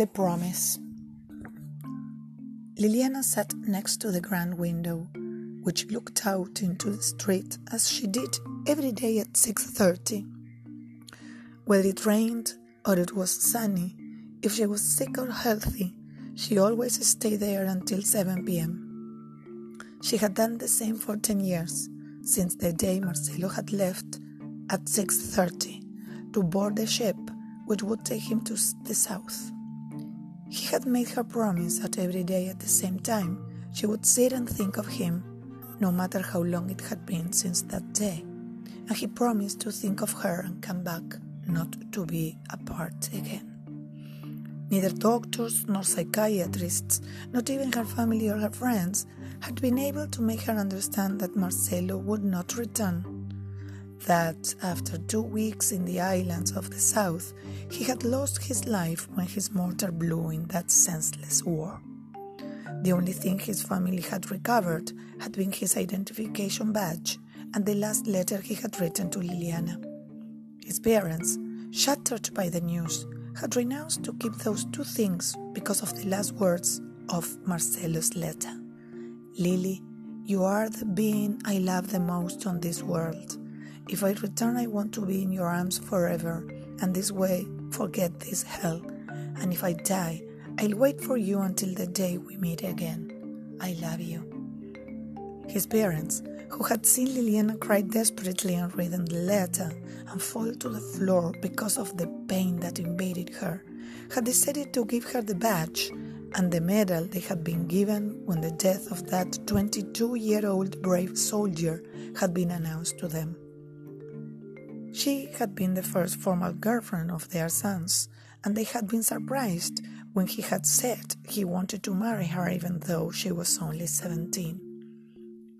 The Promise. Liliana sat next to the grand window, which looked out into the street as she did every day at 6:30. Whether it rained or it was sunny, if she was sick or healthy, she always stayed there until 7 p.m. She had done the same for 10 years, since the day Marcelo had left at 6:30 to board the ship which would take him to the south. He had made her promise that every day at the same time she would sit and think of him, no matter how long it had been since that day, and he promised to think of her and come back, not to be apart again. Neither doctors nor psychiatrists, not even her family or her friends, had been able to make her understand that Marcelo would not return that after two weeks in the islands of the south, he had lost his life when his mortar blew in that senseless war. The only thing his family had recovered had been his identification badge and the last letter he had written to Liliana. His parents, shattered by the news, had renounced to keep those two things because of the last words of Marcelo's letter. Lily, you are the being I love the most on this world. If I return, I want to be in your arms forever, and this way forget this hell. And if I die, I'll wait for you until the day we meet again. I love you. His parents, who had seen Liliana cry desperately on reading the letter and fall to the floor because of the pain that invaded her, had decided to give her the badge and the medal they had been given when the death of that 22 year old brave soldier had been announced to them. She had been the first formal girlfriend of their sons, and they had been surprised when he had said he wanted to marry her even though she was only 17.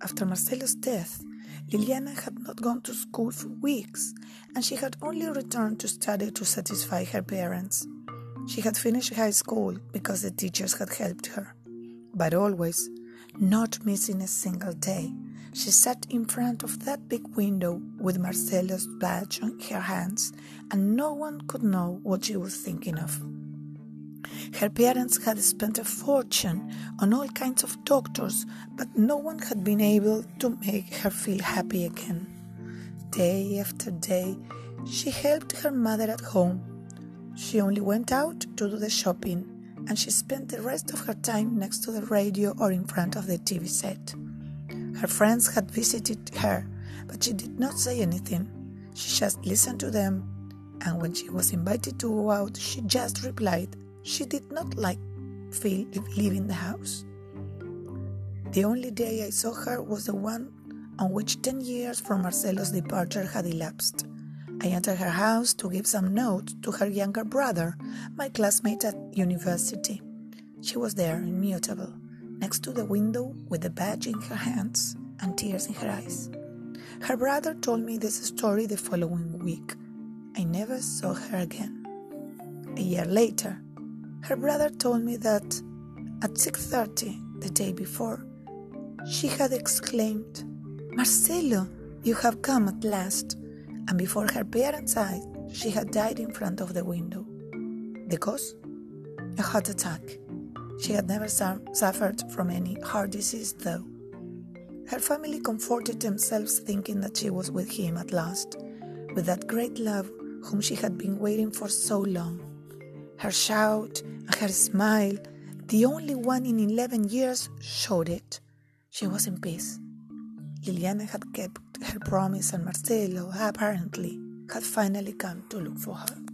After Marcelo's death, Liliana had not gone to school for weeks, and she had only returned to study to satisfy her parents. She had finished high school because the teachers had helped her, but always, not missing a single day, she sat in front of that big window with Marcelo's badge on her hands, and no one could know what she was thinking of. Her parents had spent a fortune on all kinds of doctors, but no one had been able to make her feel happy again. Day after day, she helped her mother at home. She only went out to do the shopping, and she spent the rest of her time next to the radio or in front of the TV set. Her friends had visited her, but she did not say anything. She just listened to them, and when she was invited to go out, she just replied she did not like feel leaving the house. The only day I saw her was the one on which 10 years from Marcelo's departure had elapsed. I entered her house to give some notes to her younger brother, my classmate at university. She was there, immutable next to the window with the badge in her hands and tears in her eyes. Her brother told me this story the following week. I never saw her again. A year later, her brother told me that at 6:30 the day before, she had exclaimed, "Marcelo, you have come at last." And before her parents' eyes, she had died in front of the window. The cause? A heart attack. She had never su- suffered from any heart disease, though. Her family comforted themselves thinking that she was with him at last, with that great love whom she had been waiting for so long. Her shout and her smile, the only one in 11 years, showed it. She was in peace. Liliana had kept her promise, and Marcelo, apparently, had finally come to look for her.